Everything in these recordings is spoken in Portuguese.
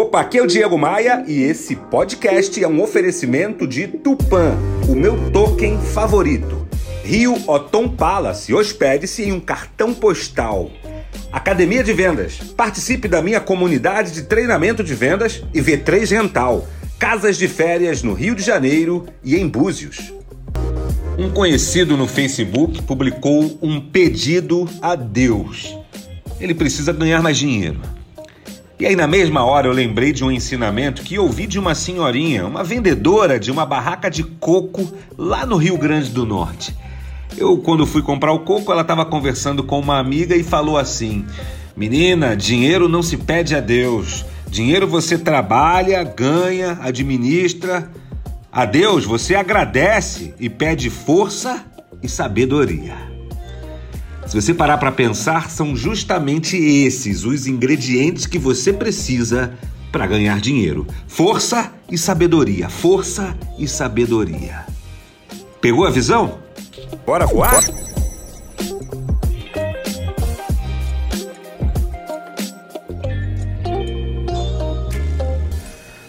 Opa, aqui é o Diego Maia e esse podcast é um oferecimento de Tupan, o meu token favorito. Rio Otom Palace, hospede-se em um cartão postal. Academia de Vendas, participe da minha comunidade de treinamento de vendas e V3 Rental, casas de férias no Rio de Janeiro e em Búzios. Um conhecido no Facebook publicou um pedido a Deus. Ele precisa ganhar mais dinheiro. E aí, na mesma hora, eu lembrei de um ensinamento que ouvi de uma senhorinha, uma vendedora de uma barraca de coco lá no Rio Grande do Norte. Eu, quando fui comprar o coco, ela estava conversando com uma amiga e falou assim: Menina, dinheiro não se pede a Deus. Dinheiro você trabalha, ganha, administra. A Deus você agradece e pede força e sabedoria. Se você parar para pensar, são justamente esses os ingredientes que você precisa para ganhar dinheiro: força e sabedoria. Força e sabedoria. Pegou a visão? Bora voar?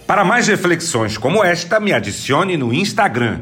Para mais reflexões como esta, me adicione no Instagram